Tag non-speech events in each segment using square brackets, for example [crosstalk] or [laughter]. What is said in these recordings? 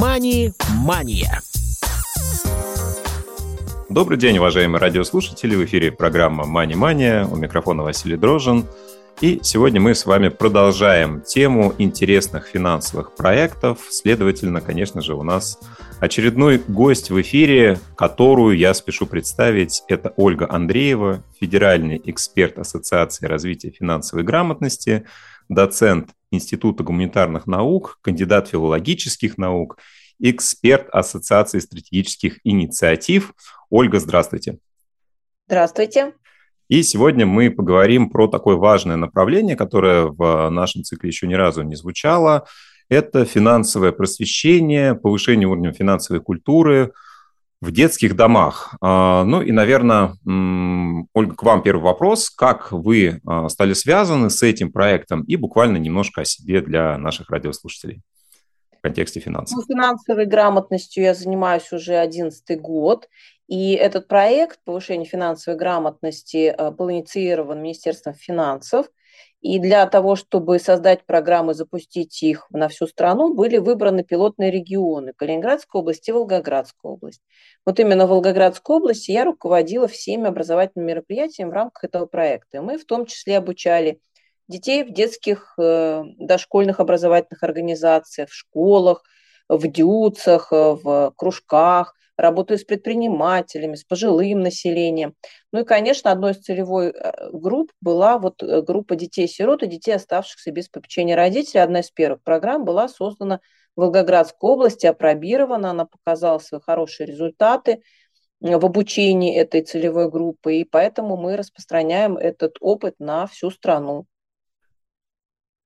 Мани-мания. Добрый день, уважаемые радиослушатели. В эфире программа «Мани-мания». У микрофона Василий Дрожин. И сегодня мы с вами продолжаем тему интересных финансовых проектов. Следовательно, конечно же, у нас очередной гость в эфире, которую я спешу представить. Это Ольга Андреева, федеральный эксперт Ассоциации развития финансовой грамотности, доцент Института гуманитарных наук, кандидат филологических наук, эксперт Ассоциации стратегических инициатив. Ольга, здравствуйте. Здравствуйте. И сегодня мы поговорим про такое важное направление, которое в нашем цикле еще ни разу не звучало. Это финансовое просвещение, повышение уровня финансовой культуры в детских домах. А, ну и, наверное, Ольга, к вам первый вопрос. Как вы а, стали связаны с этим проектом? И буквально немножко о себе для наших радиослушателей в контексте финансов. Ну, финансовой грамотностью я занимаюсь уже 11 год. И этот проект повышения финансовой грамотности э, был инициирован Министерством финансов. И для того, чтобы создать программы, запустить их на всю страну, были выбраны пилотные регионы – Калининградская область и Волгоградская область. Вот именно в Волгоградской области я руководила всеми образовательными мероприятиями в рамках этого проекта. Мы в том числе обучали детей в детских э, дошкольных образовательных организациях, в школах, в дюцах, э, в кружках, работаю с предпринимателями, с пожилым населением. Ну и, конечно, одной из целевой э, групп была вот э, группа детей-сирот и детей, оставшихся без попечения родителей. Одна из первых программ была создана в Волгоградской области, опробирована, она показала свои хорошие результаты в обучении этой целевой группы, и поэтому мы распространяем этот опыт на всю страну.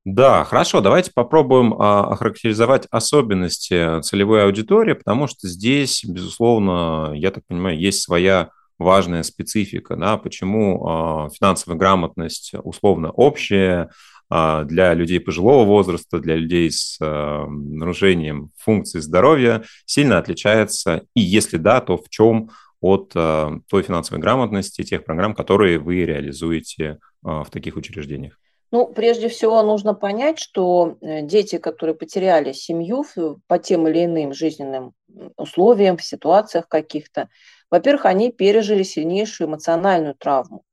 Да, хорошо, давайте попробуем а, охарактеризовать особенности целевой аудитории, потому что здесь, безусловно, я так понимаю, есть своя важная специфика, да, почему а, финансовая грамотность условно общая а, для людей пожилого возраста, для людей с нарушением функций здоровья сильно отличается, и если да, то в чем от той финансовой грамотности, тех программ, которые вы реализуете в таких учреждениях? Ну, прежде всего, нужно понять, что э, дети, которые потеряли семью по тем или иным жизненным условиям, в ситуациях каких-то, во-первых, они пережили сильнейшую эмоциональную травму.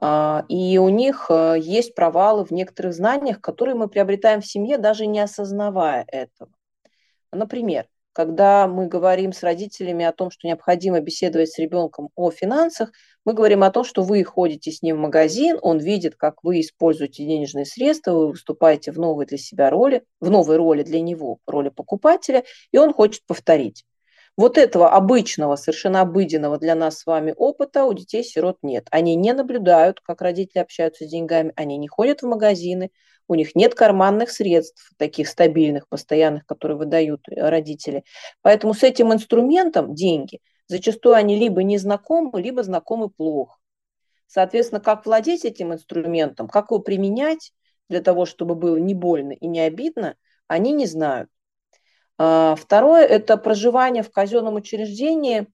А, и у них э, есть провалы в некоторых знаниях, которые мы приобретаем в семье, даже не осознавая этого. Например, когда мы говорим с родителями о том, что необходимо беседовать с ребенком о финансах, мы говорим о том, что вы ходите с ним в магазин, он видит, как вы используете денежные средства, вы выступаете в новой для себя роли, в новой роли для него, роли покупателя, и он хочет повторить. Вот этого обычного, совершенно обыденного для нас с вами опыта у детей-сирот нет. Они не наблюдают, как родители общаются с деньгами, они не ходят в магазины, у них нет карманных средств, таких стабильных, постоянных, которые выдают родители. Поэтому с этим инструментом деньги, зачастую они либо не знакомы, либо знакомы плохо. Соответственно, как владеть этим инструментом, как его применять для того, чтобы было не больно и не обидно, они не знают. А, второе – это проживание в казенном учреждении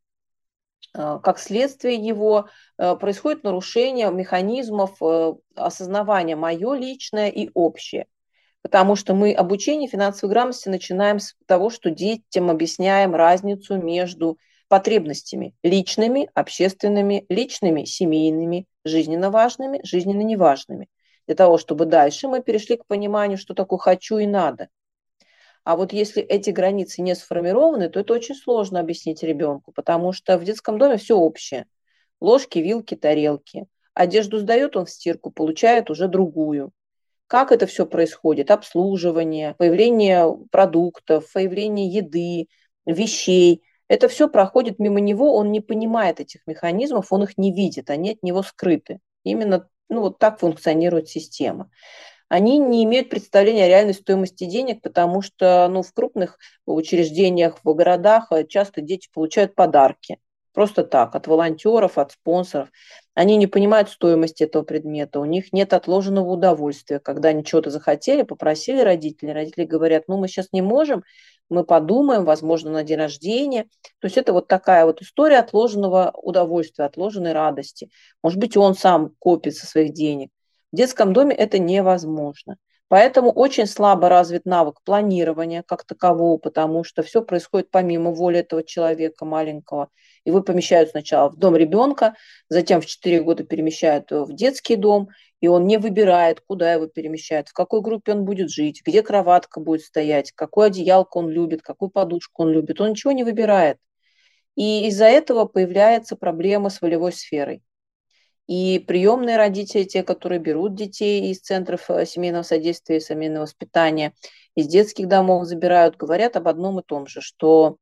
Э, как следствие его э, происходит нарушение механизмов осознавания мое личное и общее. Потому что мы обучение финансовой грамотности начинаем с того, что детям объясняем разницу между потребностями личными, общественными, личными, семейными, жизненно важными, жизненно неважными. Для того, чтобы дальше мы перешли к пониманию, что такое хочу и надо – а вот если эти границы не сформированы, то это очень сложно объяснить ребенку, потому что в детском доме все общее. Ложки, вилки, тарелки. Одежду сдает он в стирку, получает уже другую. Как это все происходит? Обслуживание, появление продуктов, появление еды, вещей. Это все проходит мимо него, он не понимает этих механизмов, он их не видит, они от него скрыты. Именно ну, вот так функционирует система они не имеют представления о реальной стоимости денег, потому что ну, в крупных учреждениях, в городах э, часто дети получают подарки. Просто так, от волонтеров, от спонсоров. Они не понимают стоимости этого предмета, у них нет отложенного удовольствия. Когда они чего-то захотели, попросили родителей, родители говорят, ну мы сейчас не можем, мы подумаем, возможно, на день рождения. То есть это вот такая вот история отложенного удовольствия, отложенной радости. Может быть, он сам копит со своих денег. В детском доме это невозможно. Поэтому очень слабо развит навык планирования как такового, потому что все происходит помимо воли этого человека маленького. Его помещают сначала в дом ребенка, затем в 4 года перемещают в детский дом, и он не выбирает, куда его перемещают, в какой группе он будет жить, где кроватка будет стоять, какую одеялку он любит, какую подушку он любит. Он ничего не выбирает. И из-за этого появляется проблема с волевой сферой. И приемные родители, те, которые берут детей из центров э, семейного содействия и семейного воспитания, из детских домов забирают, говорят об одном и том же, что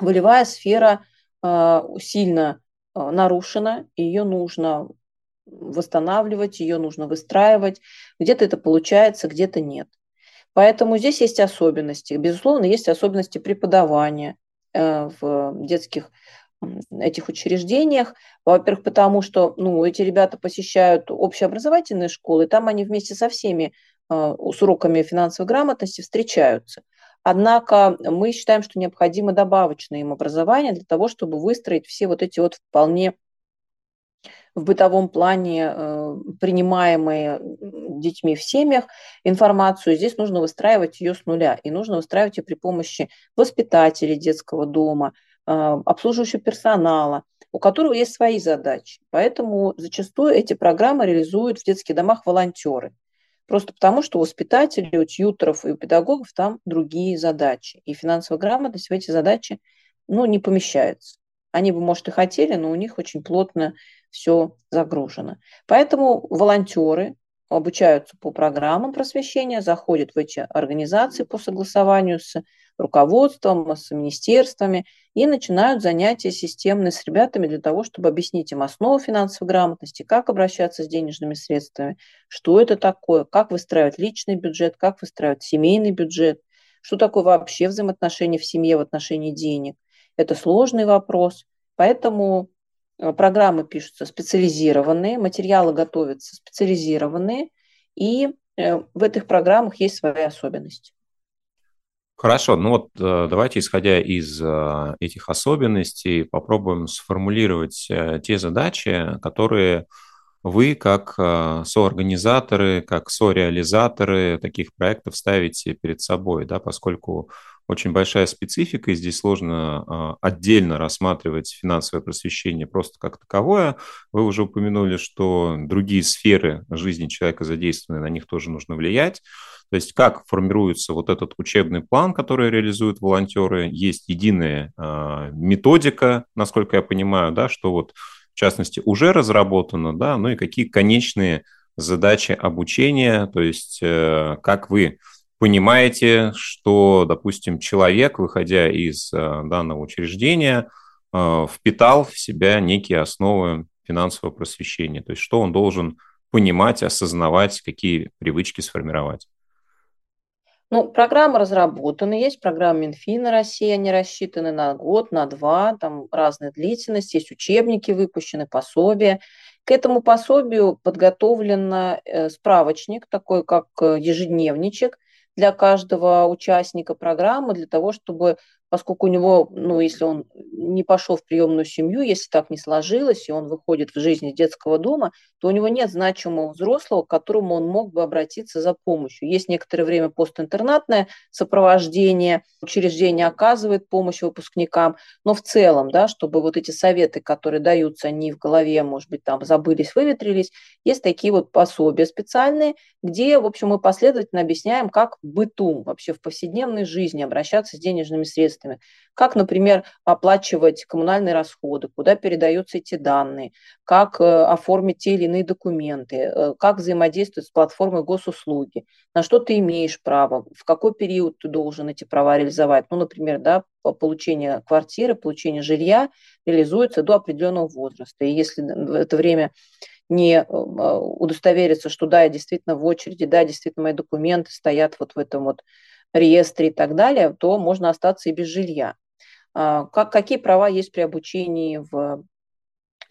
волевая сфера э, сильно э, нарушена, ее нужно восстанавливать, ее нужно выстраивать. Где-то это получается, где-то нет. Поэтому здесь есть особенности. Безусловно, есть особенности преподавания в детских этих учреждениях. Во-первых, потому что ну, эти ребята посещают общеобразовательные школы, там они вместе со всеми э, с уроками финансовой грамотности встречаются. Однако мы считаем, что необходимо добавочное им образование для того, чтобы выстроить все вот эти вот вполне в бытовом плане э, принимаемые детьми в семьях информацию, здесь нужно выстраивать ее с нуля. И нужно выстраивать ее при помощи воспитателей детского дома, обслуживающего персонала, у которого есть свои задачи. Поэтому зачастую эти программы реализуют в детских домах волонтеры. Просто потому, что у воспитателей, у тьютеров и у педагогов там другие задачи. И финансовая грамотность в эти задачи ну, не помещается. Они бы, может, и хотели, но у них очень плотно все загружено. Поэтому волонтеры обучаются по программам просвещения, заходят в эти организации по согласованию с руководством, с министерствами и начинают занятия системные с ребятами для того, чтобы объяснить им основу финансовой грамотности, как обращаться с денежными средствами, что это такое, как выстраивать личный бюджет, как выстраивать семейный бюджет, что такое вообще взаимоотношения в семье в отношении денег. Это сложный вопрос, поэтому программы пишутся специализированные, материалы готовятся специализированные, и э, в этих программах есть свои особенности. Хорошо, ну вот э, давайте, исходя из э, этих особенностей, попробуем сформулировать э, те задачи, которые вы, как соорганизаторы, как сореализаторы таких проектов ставите перед собой, да, поскольку очень большая специфика, и здесь сложно отдельно рассматривать финансовое просвещение просто как таковое. Вы уже упомянули, что другие сферы жизни человека задействованы, на них тоже нужно влиять. То есть как формируется вот этот учебный план, который реализуют волонтеры, есть единая э, методика, насколько я понимаю, да, что вот в частности уже разработано, да, ну и какие конечные задачи обучения, то есть э, как вы понимаете, что, допустим, человек, выходя из э, данного учреждения, э, впитал в себя некие основы финансового просвещения, то есть что он должен понимать, осознавать, какие привычки сформировать. Ну, программы разработаны, есть программы Минфина России, они рассчитаны на год, на два, там разная длительность, есть учебники выпущены, пособия. К этому пособию подготовлен э, справочник, такой как ежедневничек для каждого участника программы, для того, чтобы поскольку у него, ну, если он не пошел в приемную семью, если так не сложилось, и он выходит в жизнь из детского дома, то у него нет значимого взрослого, к которому он мог бы обратиться за помощью. Есть некоторое время постинтернатное сопровождение, учреждение оказывает помощь выпускникам, но в целом, да, чтобы вот эти советы, которые даются, они в голове, может быть, там забылись, выветрились, есть такие вот пособия специальные, где, в общем, мы последовательно объясняем, как в быту, вообще в повседневной жизни обращаться с денежными средствами средствами. Как, например, оплачивать коммунальные расходы, куда передаются эти данные, как э, оформить те или иные документы, э, как взаимодействовать с платформой госуслуги, на что ты имеешь право, в какой период ты должен эти права реализовать. Ну, например, да, получение квартиры, получение жилья реализуется до определенного возраста. И если в это время не э, удостовериться, что да, я действительно в очереди, да, действительно мои документы стоят вот в этом вот реестре и так далее, то можно остаться и без жилья. А, как, какие права есть при обучении в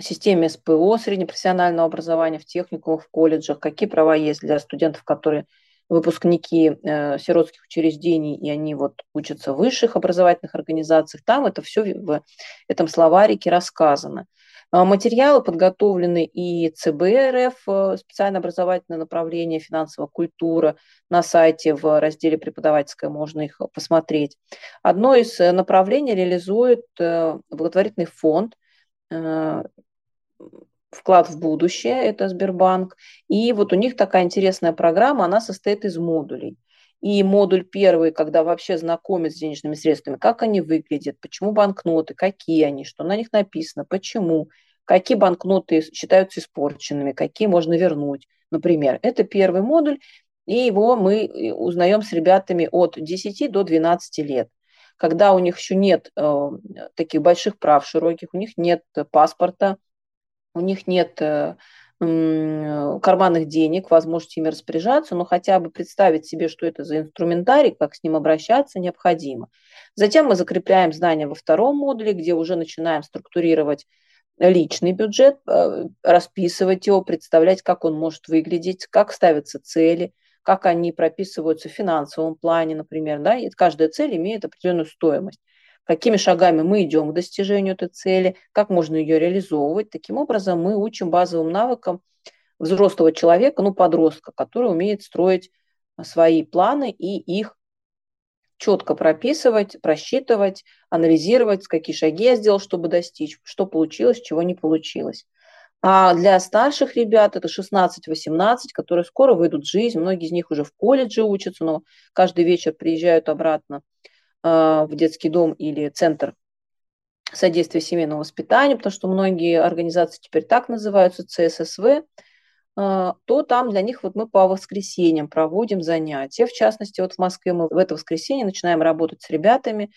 системе СПО, среднепрофессионального образования, в техникумах, в колледжах, какие права есть для студентов, которые выпускники э, сиротских учреждений, и они вот учатся в высших образовательных организациях, там это все в этом словарике рассказано. А, материалы подготовлены и ЦБ РФ, э, специально образовательное направление финансовая культура на сайте в разделе преподавательское, можно их посмотреть. Одно из э, направлений реализует э, благотворительный фонд вклад в будущее, это Сбербанк. И вот у них такая интересная программа, она состоит из модулей. И модуль первый, когда вообще знакомят с денежными средствами, как они выглядят, почему банкноты, какие они, что на них написано, почему, какие банкноты считаются испорченными, какие можно вернуть, например. Это первый модуль, и его мы э, узнаем с ребятами от 10 до 12 лет когда у них еще нет э, таких больших прав широких, у них нет паспорта, у них нет э, карманных денег, возможности ими распоряжаться, но хотя бы представить себе, что это за инструментарий, как с ним обращаться, необходимо. Затем мы закрепляем знания во втором модуле, где уже начинаем структурировать личный бюджет, э, расписывать его, представлять, как он может выглядеть, как ставятся цели, как они прописываются в финансовом плане, например. Да? И каждая цель имеет определенную стоимость какими шагами мы идем к достижению этой цели, как можно ее реализовывать. Таким образом, мы учим базовым навыкам взрослого человека, ну, подростка, который умеет строить свои планы и их четко прописывать, просчитывать, анализировать, какие шаги я сделал, чтобы достичь, что получилось, чего не получилось. А для старших ребят это 16-18, которые скоро выйдут в жизнь. Многие из них уже в колледже учатся, но каждый вечер приезжают обратно а, в детский дом или центр содействия семейному воспитанию, потому что многие организации теперь так называются, ЦССВ, а, то там для них вот мы по воскресеньям проводим занятия. В частности, вот в Москве мы в это воскресенье начинаем работать с ребятами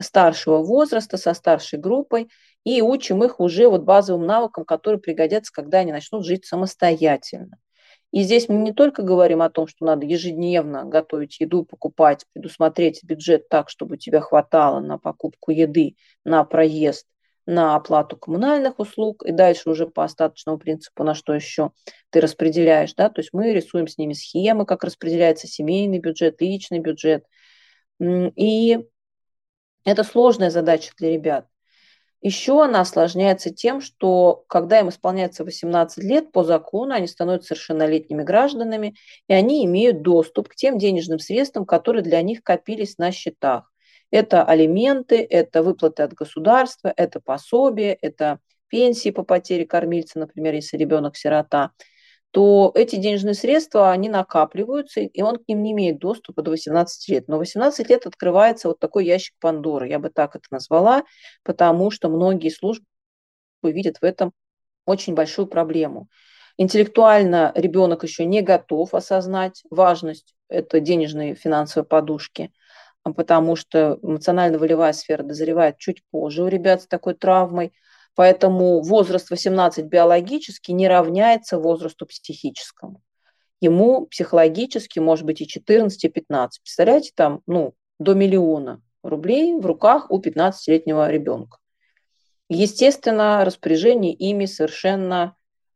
старшего возраста, со старшей группой, и учим их уже вот базовым навыкам, которые пригодятся, когда они начнут жить самостоятельно. И здесь мы не только говорим о том, что надо ежедневно готовить еду, покупать, предусмотреть бюджет так, чтобы у тебя хватало на покупку еды, на проезд, на оплату коммунальных услуг, и дальше уже по остаточному принципу, на что еще ты распределяешь, да, то есть мы рисуем с ними схемы, как распределяется семейный бюджет, личный бюджет. И это сложная задача для ребят. Еще она осложняется тем, что когда им исполняется 18 лет по закону, они становятся совершеннолетними гражданами, и они имеют доступ к тем денежным средствам, которые для них копились на счетах. Это алименты, это выплаты от государства, это пособие, это пенсии по потере кормильца, например, если ребенок сирота – то эти денежные средства, они накапливаются, и он к ним не имеет доступа до 18 лет. Но 18 лет открывается вот такой ящик Пандоры, я бы так это назвала, потому что многие службы видят в этом очень большую проблему. Интеллектуально ребенок еще не готов осознать важность этой денежной финансовой подушки, потому что эмоционально-волевая сфера дозревает чуть позже у ребят с такой травмой – Поэтому возраст 18 биологически не равняется возрасту психическому. Ему психологически может быть и 14, и 15. Представляете, там ну, до миллиона рублей в руках у 15-летнего ребенка. Естественно, распоряжение ими совершенно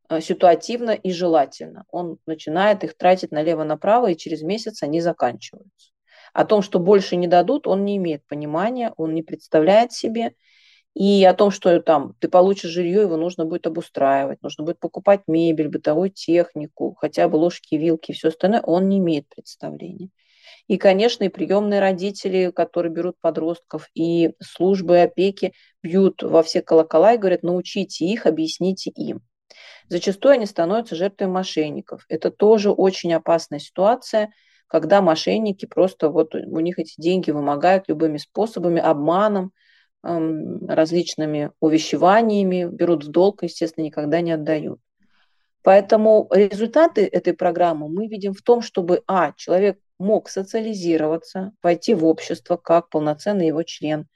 э, ситуативно и желательно. Он начинает их тратить налево-направо, и через месяц они заканчиваются. О том, что больше не дадут, он не имеет понимания, он не представляет себе – и о том, что там ты получишь жилье, его нужно будет обустраивать, нужно будет покупать мебель, бытовую технику, хотя бы ложки, вилки все остальное, он не имеет представления. И, конечно, и приемные родители, которые берут подростков, и службы опеки бьют во все колокола и говорят, научите их, объясните им. Зачастую они становятся жертвой мошенников. Это тоже очень опасная ситуация, когда мошенники просто вот у них эти деньги вымогают любыми способами, обманом, различными увещеваниями, берут в долг, естественно, никогда не отдают. Поэтому результаты этой программы мы видим в том, чтобы, а, человек мог социализироваться, войти в общество как полноценный его член,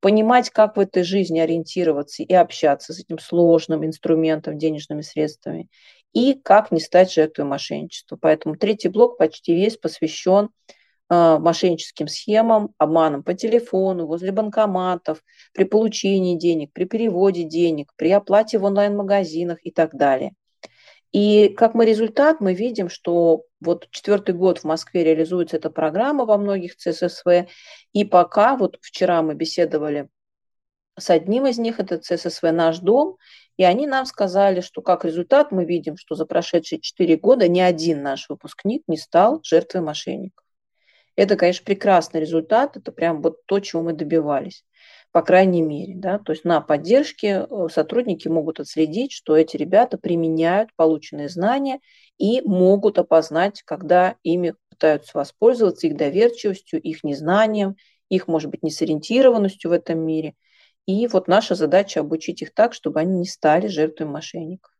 понимать, как в этой жизни ориентироваться и общаться с этим сложным инструментом, денежными средствами, и как не стать жертвой мошенничества. Поэтому третий блок почти весь посвящен мошенническим схемам, обманом по телефону, возле банкоматов, при получении денег, при переводе денег, при оплате в онлайн-магазинах и так далее. И как мы результат, мы видим, что вот четвертый год в Москве реализуется эта программа во многих ЦССВ, и пока, вот вчера мы беседовали с одним из них, это ЦССВ «Наш дом», И они нам сказали, что как результат мы видим, что за прошедшие 4 года ни один наш выпускник не стал жертвой мошенников. Это, конечно, прекрасный результат, это прям вот то, чего мы добивались, по крайней мере. Да? То есть на поддержке э, сотрудники могут отследить, что эти ребята применяют полученные знания и могут опознать, когда ими пытаются воспользоваться, их доверчивостью, их незнанием, их, может быть, несориентированностью в этом мире. И вот наша задача обучить их так, чтобы они не стали жертвой мошенников.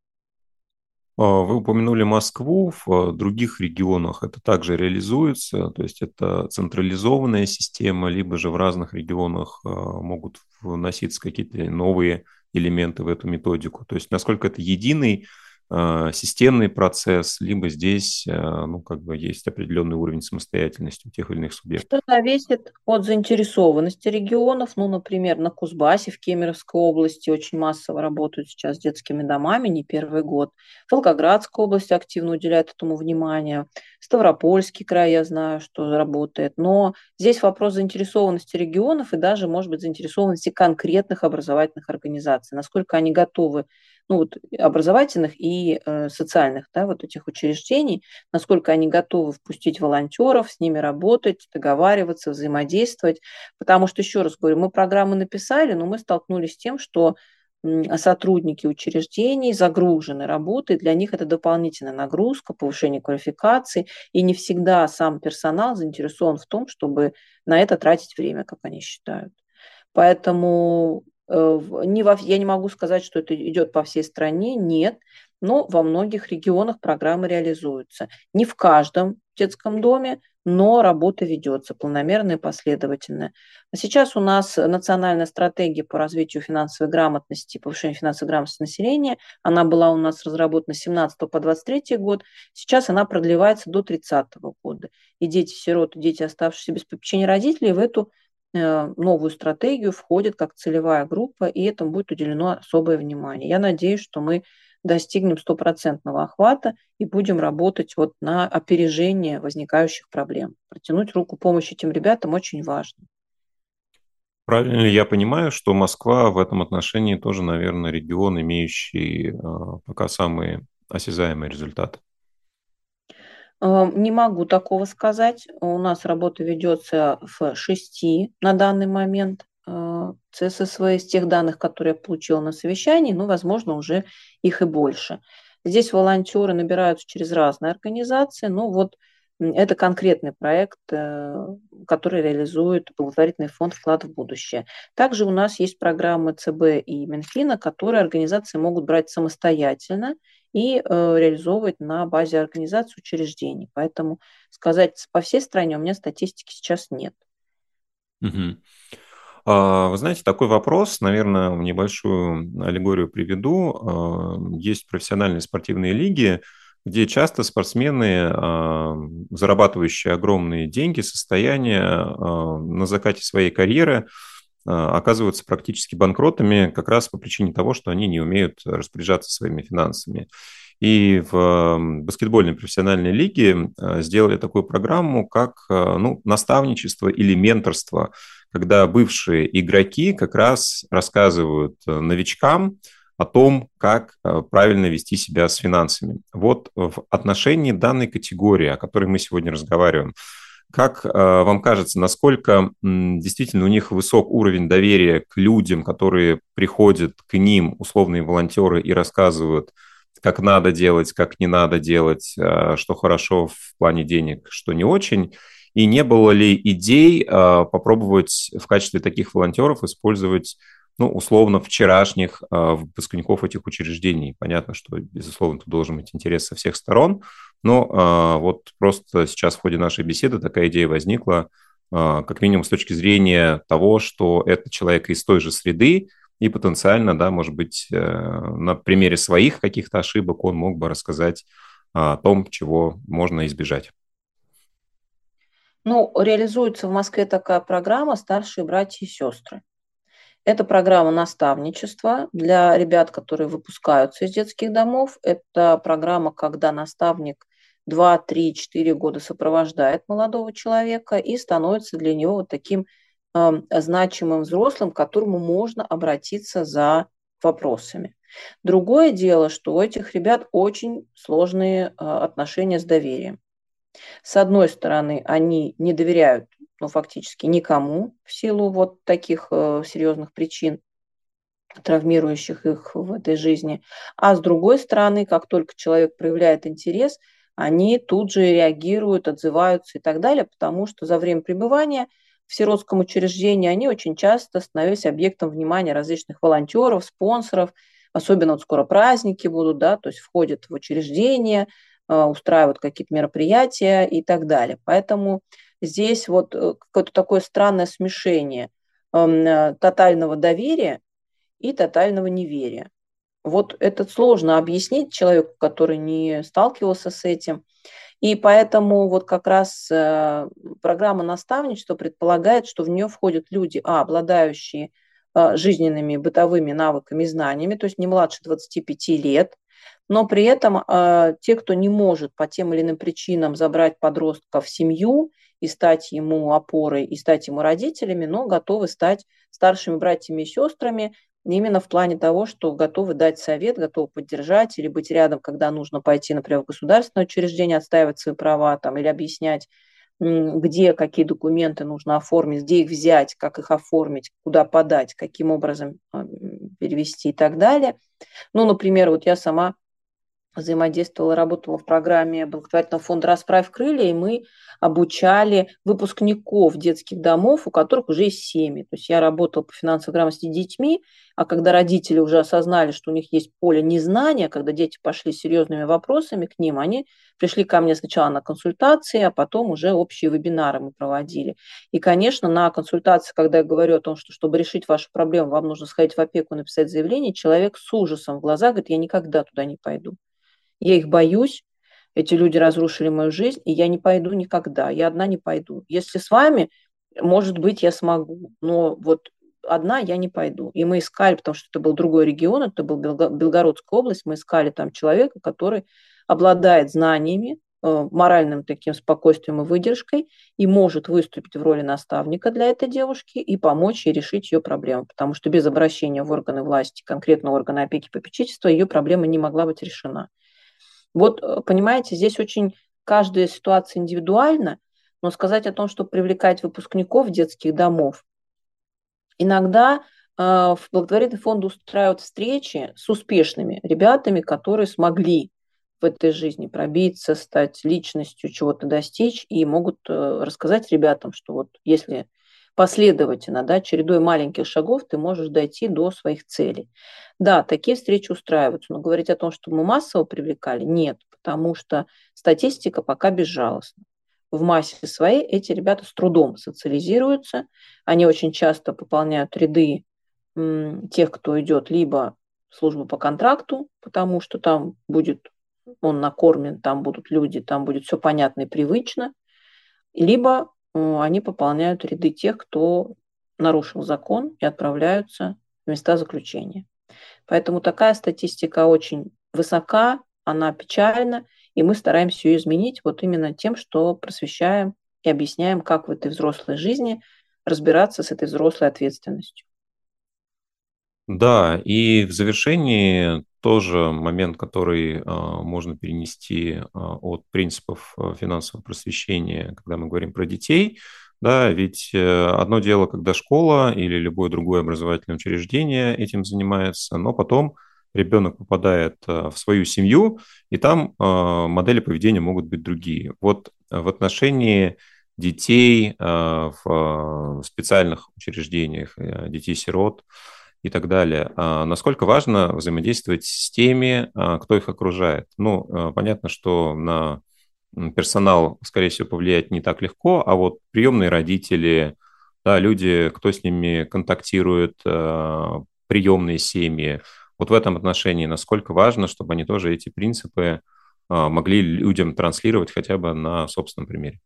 А, вы упомянули Москву, в а, других регионах это также реализуется, то есть это централизованная система, либо же в разных регионах а, могут вноситься какие-то новые элементы в эту методику. То есть насколько это единый системный процесс, либо здесь а, ну, как бы есть определенный уровень самостоятельности у тех или иных субъектов. Это зависит от заинтересованности регионов. Ну, например, на Кузбассе в Кемеровской области очень массово работают сейчас с детскими домами, не первый год. Волгоградская область активно уделяет этому внимание. Ставропольский край, я знаю, что работает. Но здесь вопрос заинтересованности регионов и даже, может быть, заинтересованности конкретных образовательных организаций. Насколько они готовы ну, вот, образовательных и э, социальных да, вот этих учреждений, насколько они готовы впустить волонтеров, с ними работать, договариваться, взаимодействовать. Потому что, еще раз говорю, мы программы написали, но мы столкнулись с тем, что сотрудники учреждений загружены работой, для них это дополнительная нагрузка, повышение квалификации, и не всегда сам персонал заинтересован в том, чтобы на это тратить время, как они считают. Поэтому не во, я не могу сказать, что это идет по всей стране, нет, но во многих регионах программы реализуются. Не в каждом детском доме, но работа ведется планомерно и последовательно. А сейчас у нас национальная стратегия по развитию финансовой грамотности, повышению финансовой грамотности населения. Она была у нас разработана с 17 по 23 год. Сейчас она продлевается до 30 года. И дети-сироты, дети, оставшиеся без попечения родителей, в эту Э, новую стратегию входит как целевая группа, и этому будет уделено особое внимание. Я надеюсь, что мы достигнем стопроцентного охвата и будем работать вот на опережение возникающих проблем. Протянуть руку помощи этим ребятам очень важно. Правильно ли я понимаю, что Москва в этом отношении тоже, наверное, регион, имеющий э, пока самые осязаемые результаты? Эм, не могу такого сказать. У нас работа ведется в шести на данный момент э, ЦССВ из тех данных, которые я получила на совещании, ну, возможно, уже их и больше. Здесь волонтеры набираются через разные организации, но вот это конкретный проект, э, который реализует благотворительный фонд «Вклад в будущее». Также у нас есть программы ЦБ и Минфина, которые организации могут брать самостоятельно и э, реализовывать на базе организации учреждений. Поэтому сказать по всей стране у меня статистики сейчас нет. Угу. Вы знаете, такой вопрос, наверное, небольшую аллегорию приведу. А, есть профессиональные спортивные лиги, где часто спортсмены, а, зарабатывающие огромные деньги, состояния на закате своей карьеры, оказываются практически банкротами как раз по причине того, что они не умеют распоряжаться своими финансами. И в баскетбольной профессиональной лиге сделали такую программу, как ну, наставничество или менторство, когда бывшие игроки как раз рассказывают новичкам о том, как правильно вести себя с финансами. Вот в отношении данной категории, о которой мы сегодня разговариваем, как э, вам кажется, насколько действительно у них высок уровень доверия к людям, которые приходят к ним, условные волонтеры, и рассказывают, как надо делать, как не надо делать, э, что хорошо в плане денег, что не очень? И не было ли идей э, попробовать в качестве таких волонтеров использовать ну, условно, вчерашних выпускников этих учреждений. Понятно, что, безусловно, тут должен быть интерес со всех сторон, но а, вот просто сейчас в ходе нашей беседы такая идея возникла, а, как минимум с точки зрения того, что это человек из той же среды, и потенциально, да, может быть, э, на примере своих каких-то ошибок он мог бы рассказать о том, чего можно избежать. Ну, реализуется в Москве такая программа «Старшие братья и сестры». Это программа наставничества для ребят, которые выпускаются из детских домов. Это программа, когда наставник 2, 3, 4 года сопровождает молодого человека и становится для него вот таким э, значимым взрослым, к которому можно обратиться за вопросами. Другое дело, что у этих ребят очень сложные отношения с доверием. С одной стороны, они не доверяют ну, фактически никому в силу вот таких э, серьезных причин, травмирующих их в этой жизни. А с другой стороны, как только человек проявляет интерес, они тут же реагируют, отзываются и так далее, потому что за время пребывания в сиротском учреждении они очень часто становились объектом внимания различных волонтеров, спонсоров, особенно вот скоро праздники будут, да, то есть входят в учреждение, э, устраивают какие-то мероприятия и так далее. Поэтому здесь вот э, какое-то такое странное смешение э, тотального доверия и тотального неверия. Вот это сложно объяснить человеку, который не сталкивался с этим. И поэтому вот как раз э, программа наставничества предполагает, что в нее входят люди, а, обладающие жизненными бытовыми навыками и знаниями, то есть не младше 25 лет, но при этом те, кто не может по тем или иным причинам забрать подростка в семью и стать ему опорой, и стать ему родителями, но готовы стать старшими братьями и сестрами именно в плане того, что готовы дать совет, готовы поддержать или быть рядом, когда нужно пойти, например, в государственное учреждение, отстаивать свои права там, или объяснять, где какие документы нужно оформить, где их взять, как их оформить, куда подать, каким образом а, перевести и так далее. Ну, например, вот я сама взаимодействовала, работала в программе благотворительного фонда «Расправь крылья», и мы обучали выпускников детских домов, у которых уже есть семьи. То есть я работала по финансовой грамотности с детьми, а когда родители уже осознали, что у них есть поле незнания, когда дети пошли с серьезными вопросами к ним, они пришли ко мне сначала на консультации, а потом уже общие вебинары мы проводили. И, конечно, на консультации, когда я говорю о том, что чтобы решить вашу проблему, вам нужно сходить в опеку, написать заявление, человек с ужасом в глазах говорит, я никогда туда не пойду. Я их боюсь, эти люди разрушили мою жизнь, и я не пойду никогда, я одна не пойду. Если с вами, может быть, я смогу, но вот одна я не пойду. И мы искали, потому что это был другой регион, это был Белгородская область, мы искали там человека, который обладает знаниями, э, моральным таким спокойствием и выдержкой и может выступить в роли наставника для этой девушки и помочь ей решить ее проблему, потому что без обращения в органы власти, конкретно органы опеки и попечительства, ее проблема не могла быть решена. Вот, э, понимаете, здесь очень каждая ситуация индивидуальна, но сказать о том, что привлекать выпускников детских домов, иногда э, в благотворительный фонд устраивают встречи с успешными ребятами, которые смогли в этой жизни пробиться, стать личностью, чего-то достичь, и могут э, рассказать ребятам, что вот если последовательно, да, чередой маленьких шагов ты можешь дойти до своих целей. Да, такие встречи устраиваются, но говорить о том, что мы массово привлекали, нет, потому что статистика пока безжалостна. В массе своей эти ребята с трудом социализируются, они очень часто пополняют ряды тех, кто идет либо в службу по контракту, потому что там будет он накормлен, там будут люди, там будет все понятно и привычно, либо они пополняют ряды тех, кто нарушил закон и отправляются в места заключения. Поэтому такая статистика очень высока, она печальна, и мы стараемся ее изменить вот именно тем, что просвещаем и объясняем, как в этой взрослой жизни разбираться с этой взрослой ответственностью. Да, и в завершении тоже момент, который а, можно перенести а, от принципов а, финансового просвещения, когда мы говорим про детей. Да, ведь э, одно дело, когда школа или любое другое образовательное учреждение этим занимается, но потом ребенок попадает в свою семью, и там модели поведения могут быть другие. Вот в отношении детей в специальных учреждениях, э, детей-сирот, и так далее. А насколько важно взаимодействовать с теми, а, кто их окружает? Ну, а, понятно, что на персонал, скорее всего, повлиять не так легко, а вот приемные родители, да, люди, кто с ними контактирует, приемные семьи, вот в этом отношении насколько важно, чтобы они тоже эти принципы могли людям транслировать хотя бы на собственном примере?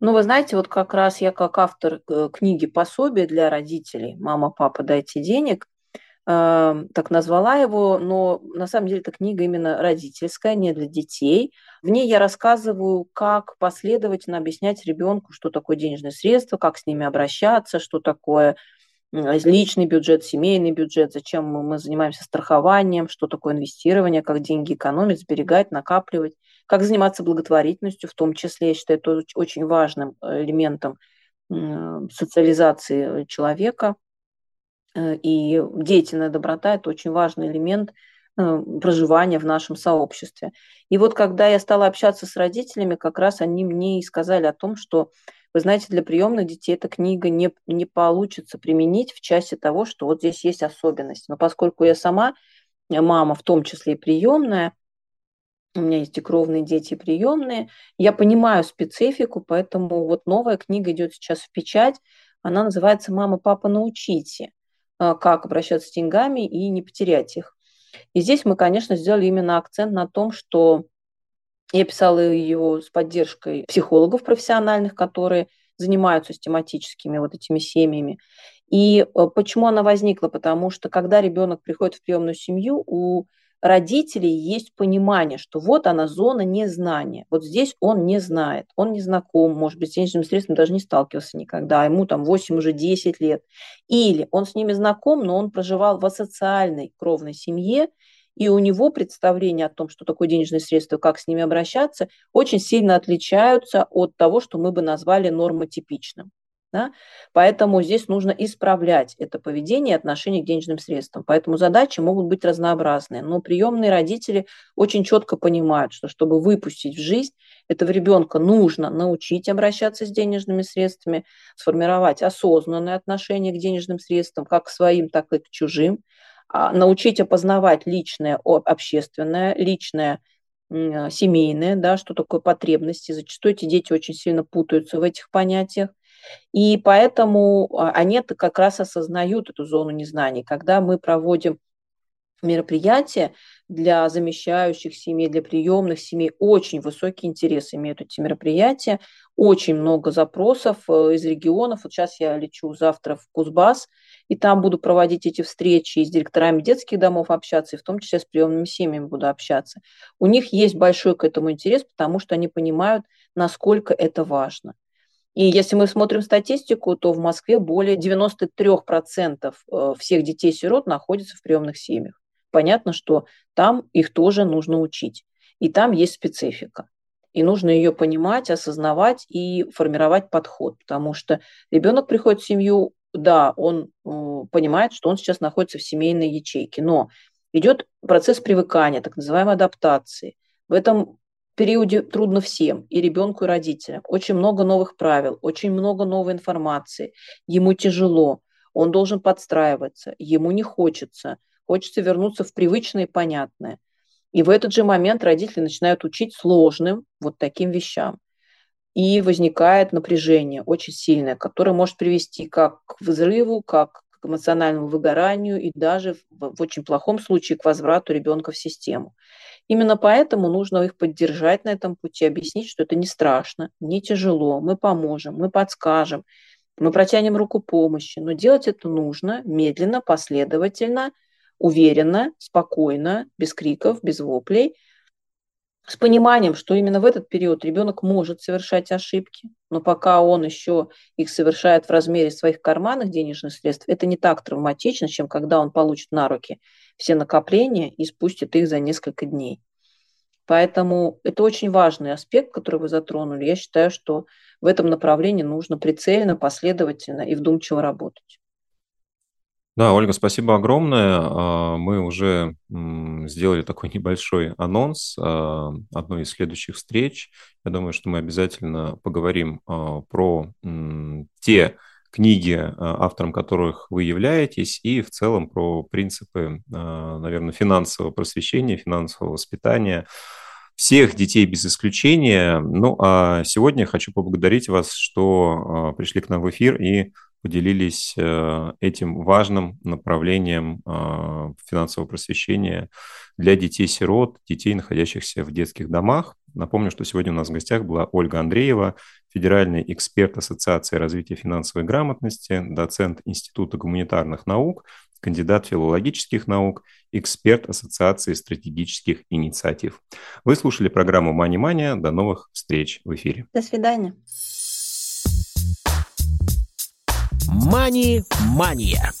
Ну, вы знаете, вот как раз я как автор э, книги «Пособие для родителей. Мама, папа, дайте денег», э, так назвала его, но на самом деле эта книга именно родительская, не для детей. В ней я рассказываю, как последовательно объяснять ребенку, что такое денежные средства, как с ними обращаться, что такое личный бюджет, семейный бюджет, зачем мы занимаемся страхованием, что такое инвестирование, как деньги экономить, сберегать, накапливать, как заниматься благотворительностью, в том числе, я считаю, это очень важным э, элементом социализации человека. Э, и деятельная доброта – это очень важный элемент э, проживания в нашем сообществе. И вот когда я стала общаться с родителями, как раз они мне и сказали о том, что вы знаете, для приемных детей эта книга не, не получится применить в части того, что вот здесь есть особенность. Но поскольку я сама э, мама, в том числе и приемная, у меня есть и кровные дети, и приемные, я понимаю специфику, поэтому вот новая книга идет сейчас в печать, она называется «Мама, папа, научите», э, как обращаться с деньгами и не потерять их. И здесь мы, конечно, сделали именно акцент на том, что я писала ее с поддержкой психологов профессиональных, которые занимаются систематическими вот этими семьями. И э, почему она возникла? Потому что когда ребенок приходит в приемную семью, у родителей есть понимание, что вот она зона незнания. Вот здесь он не знает, он не знаком, может быть, с денежными средствами даже не сталкивался никогда, ему там 8, уже 10 лет. Или он с ними знаком, но он проживал в асоциальной кровной семье, и у него представление о том, что такое денежные средства, как с ними обращаться, очень сильно отличаются от того, что мы бы назвали нормотипичным. Да? Поэтому здесь нужно исправлять это поведение и отношение к денежным средствам. Поэтому задачи могут быть разнообразные. Но приемные родители очень четко понимают, что чтобы выпустить в жизнь этого ребенка, нужно научить обращаться с денежными средствами, сформировать осознанное отношение к денежным средствам, как к своим, так и к чужим, а, научить опознавать личное, общественное, личное, семейное, да, что такое потребности. Зачастую эти дети очень сильно путаются в этих понятиях. И поэтому а, они это как раз осознают, эту зону незнаний. Когда мы проводим мероприятия для замещающих семей, для приемных семей, очень высокий интерес имеют эти мероприятия, очень много запросов э, из регионов. Вот сейчас я лечу завтра в Кузбасс, и там буду проводить эти встречи и с директорами детских домов общаться, и в том числе с приемными семьями буду общаться. У них есть большой к этому интерес, потому что они понимают, насколько это важно. И если мы смотрим статистику, то в Москве более 93% э, всех детей-сирот находятся в приемных семьях. Понятно, что там их тоже нужно учить. И там есть специфика. И нужно ее понимать, осознавать и формировать подход, потому что ребенок приходит в семью, да, он э, понимает, что он сейчас находится в семейной ячейке, но идет процесс привыкания, так называемой адаптации. В этом периоде трудно всем, и ребенку, и родителям. Очень много новых правил, очень много новой информации. Ему тяжело, он должен подстраиваться, ему не хочется, хочется вернуться в привычное и понятное. И в этот же момент родители начинают учить сложным вот таким вещам и возникает напряжение очень сильное, которое может привести как к взрыву, как к эмоциональному выгоранию и даже в, в очень плохом случае к возврату ребенка в систему. Именно поэтому нужно их поддержать на этом пути, объяснить, что это не страшно, не тяжело, мы поможем, мы подскажем, мы протянем руку помощи, но делать это нужно медленно, последовательно, уверенно, спокойно, без криков, без воплей – с пониманием, что именно в этот период ребенок может совершать ошибки, но пока он еще их совершает в размере своих карманных денежных средств, это не так травматично, чем когда он получит на руки все накопления и спустит их за несколько дней. Поэтому это очень важный аспект, который вы затронули. Я считаю, что в этом направлении нужно прицельно, последовательно и вдумчиво работать. Да, Ольга, спасибо огромное. А, мы уже сделали такой [laughs] небольшой анонс а, одной из следующих встреч. Я думаю, что мы обязательно поговорим а, про те книги, автором которых вы являетесь, и в целом про принципы, наверное, финансового просвещения, финансового воспитания всех детей без исключения. Ну, а сегодня хочу поблагодарить вас, что пришли к нам в эфир и поделились э, этим важным направлением э, финансового просвещения для детей-сирот, детей, находящихся в детских домах. Напомню, что сегодня у нас в гостях была Ольга Андреева, федеральный эксперт Ассоциации развития финансовой грамотности, доцент Института гуманитарных наук, кандидат филологических наук, эксперт Ассоциации стратегических инициатив. Вы слушали программу «Мани-мания». До новых встреч в эфире. До свидания. «Мани-мания».